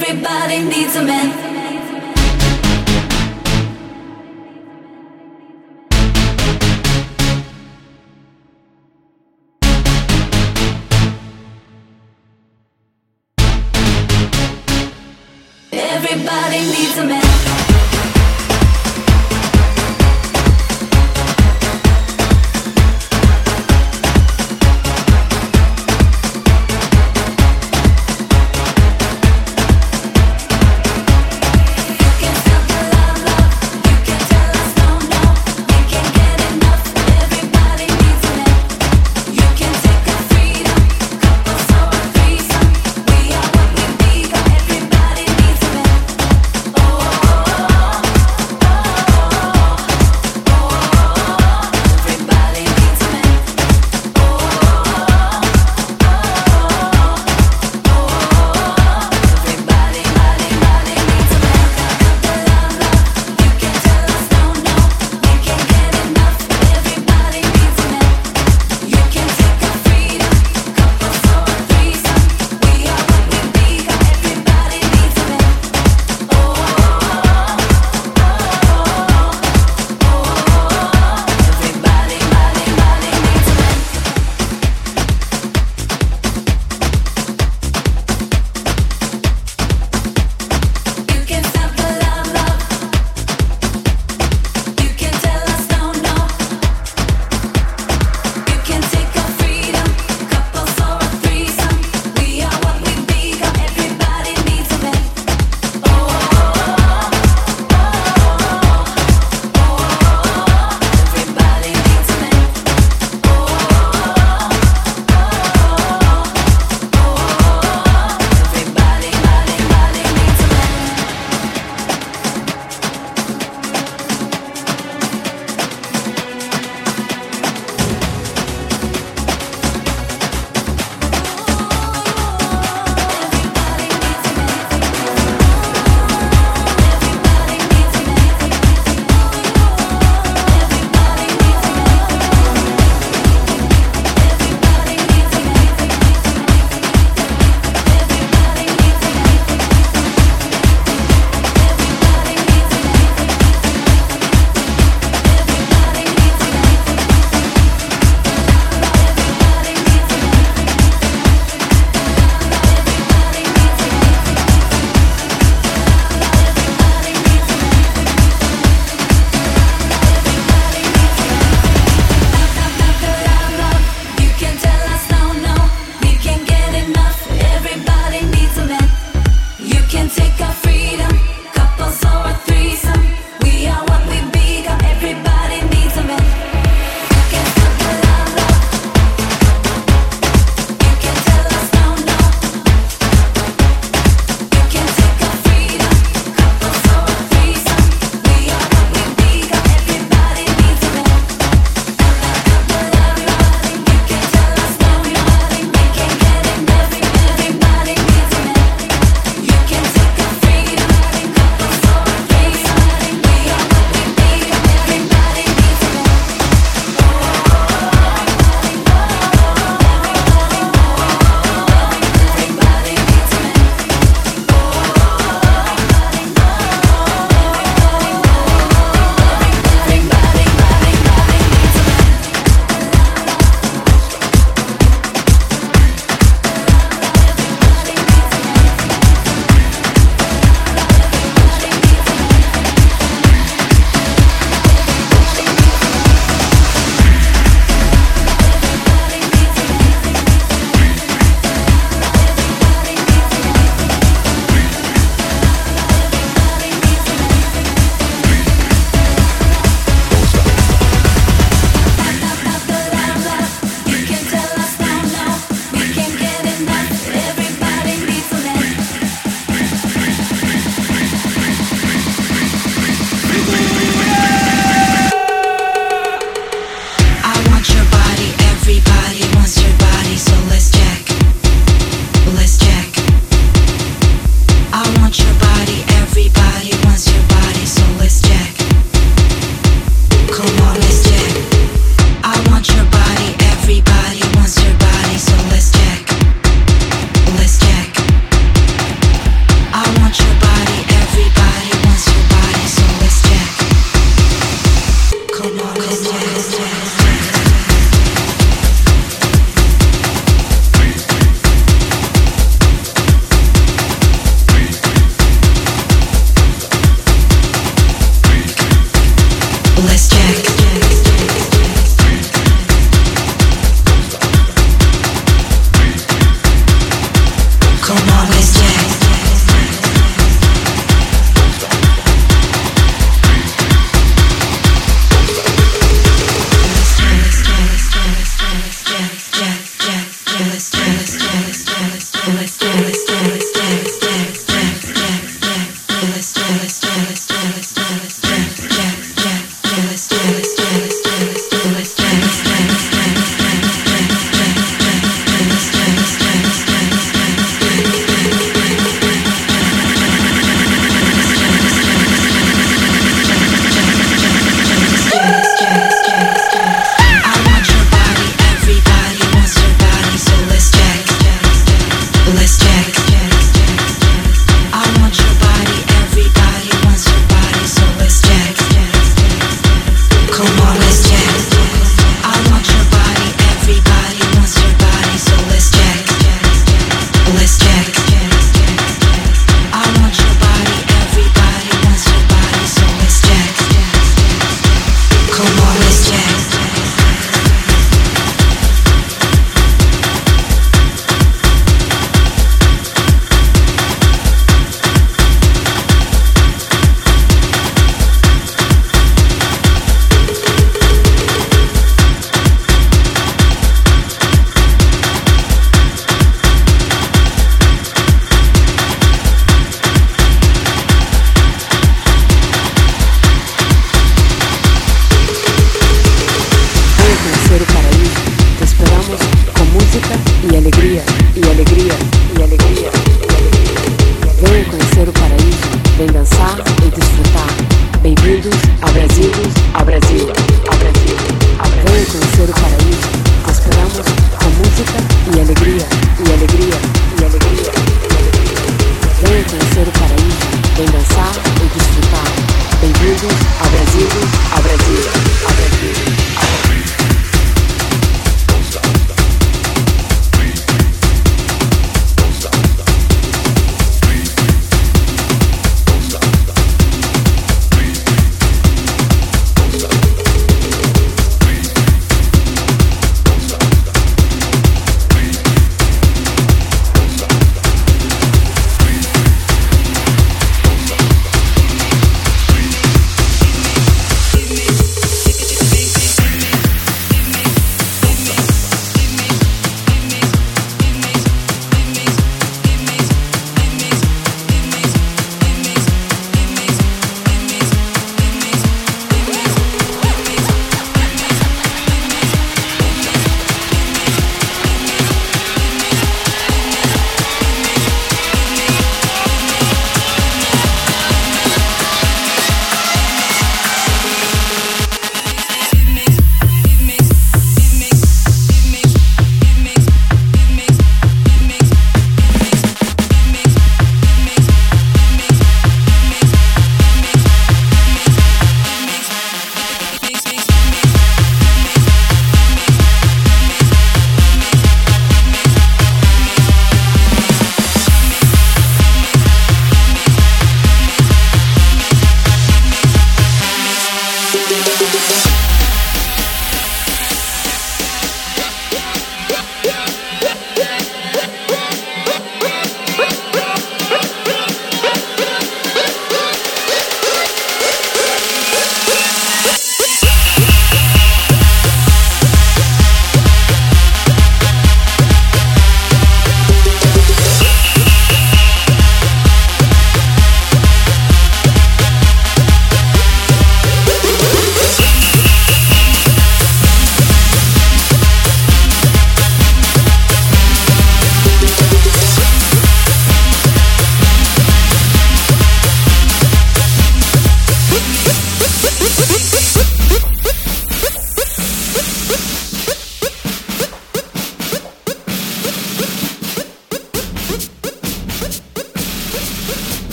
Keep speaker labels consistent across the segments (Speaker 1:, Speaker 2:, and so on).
Speaker 1: Everybody needs a man. Everybody needs a man.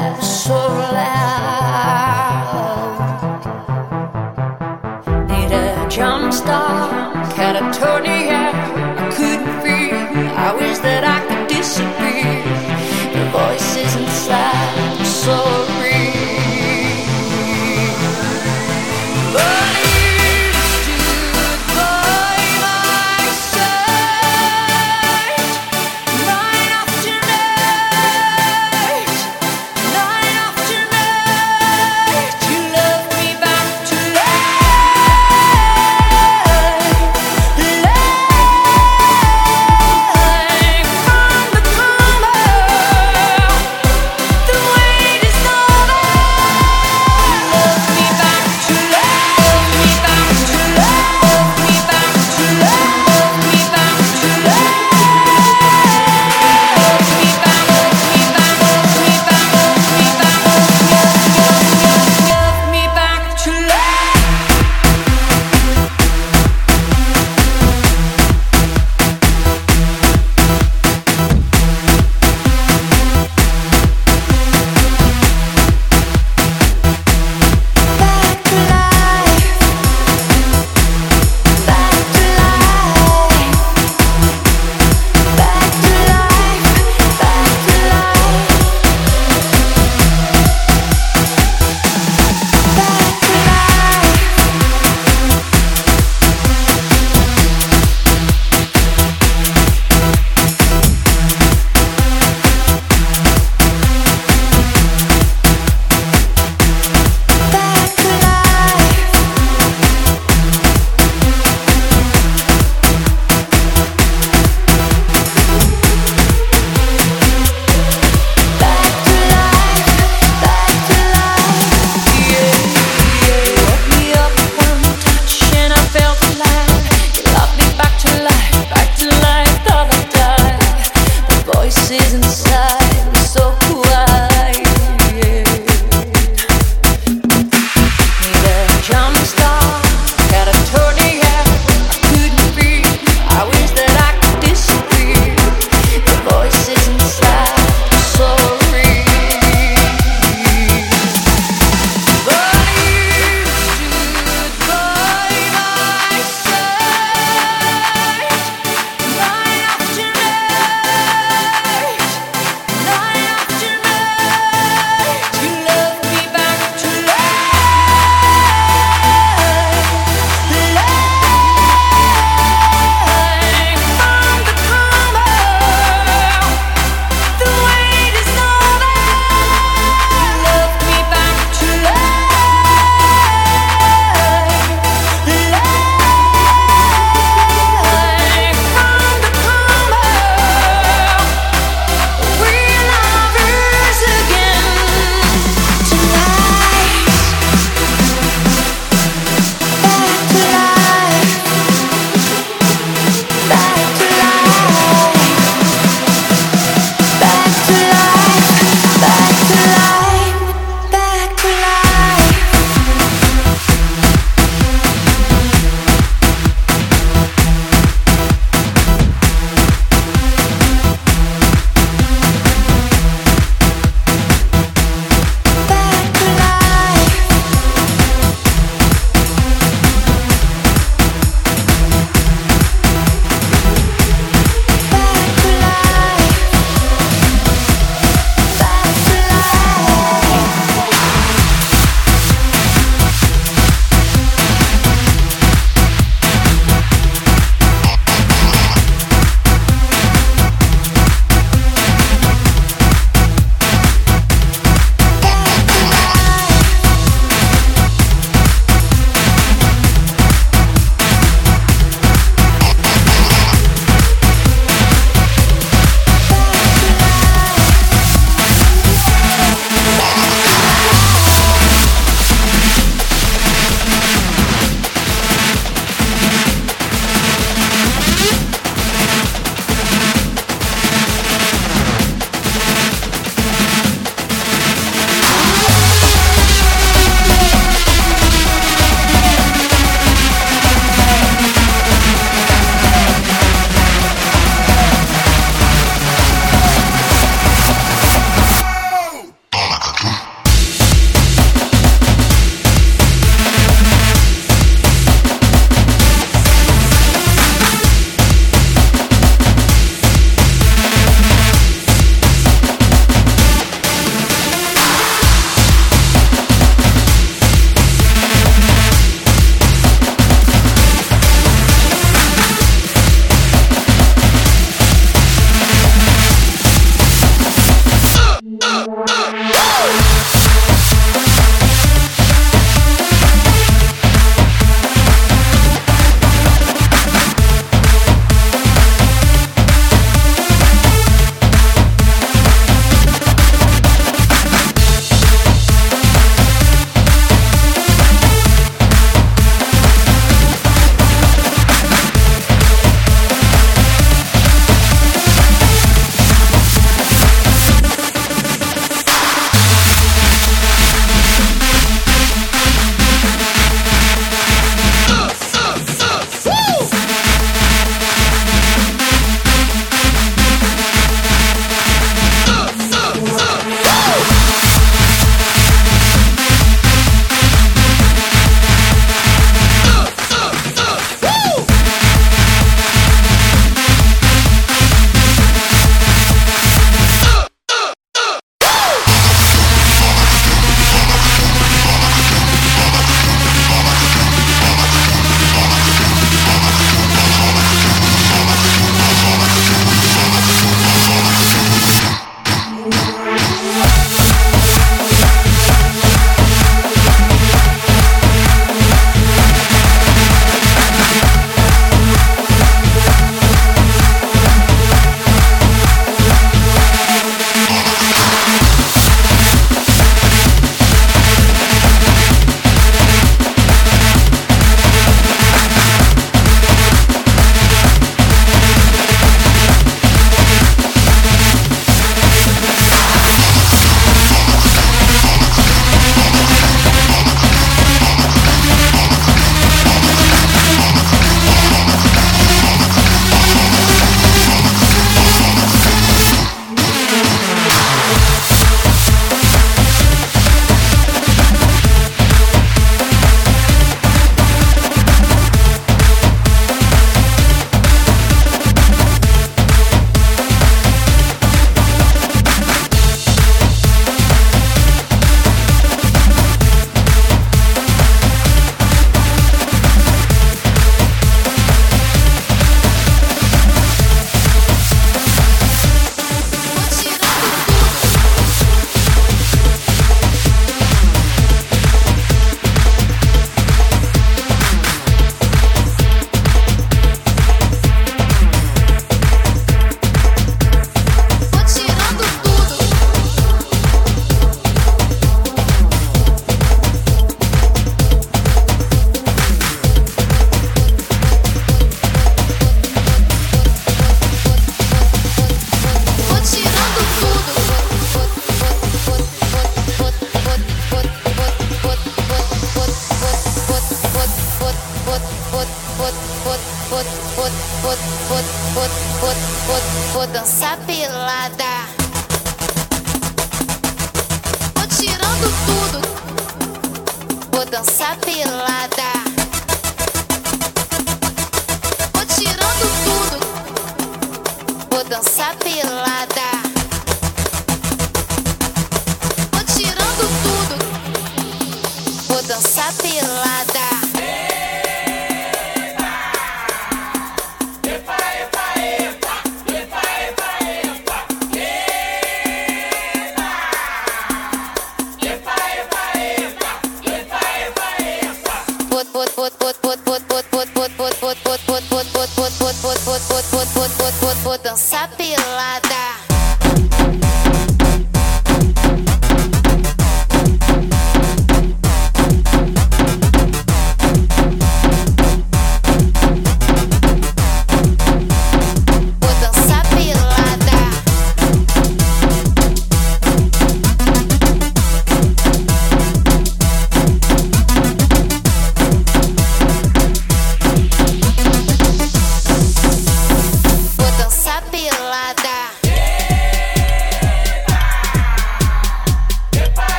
Speaker 2: Were so loud. Need a jump start,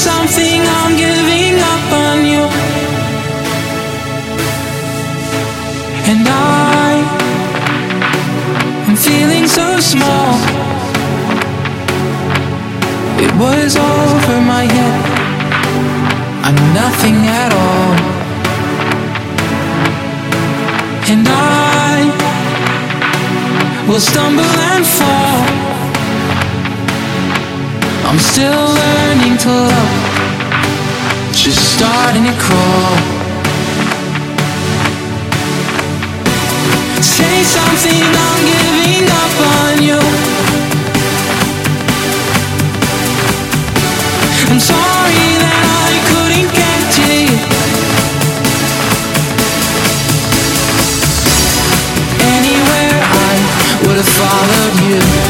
Speaker 3: something, I'm giving up on you. And I am feeling so small. It was over my head. I'm nothing at all. And I will stumble and fall. I'm still learning to love, just starting to crawl. Say something, I'm giving up on you. I'm sorry that I couldn't get to you. Anywhere I would have followed you.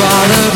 Speaker 3: father.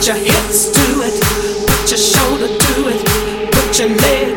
Speaker 3: Put your hips to it, put your shoulder to
Speaker 4: it,
Speaker 5: put your
Speaker 6: leg.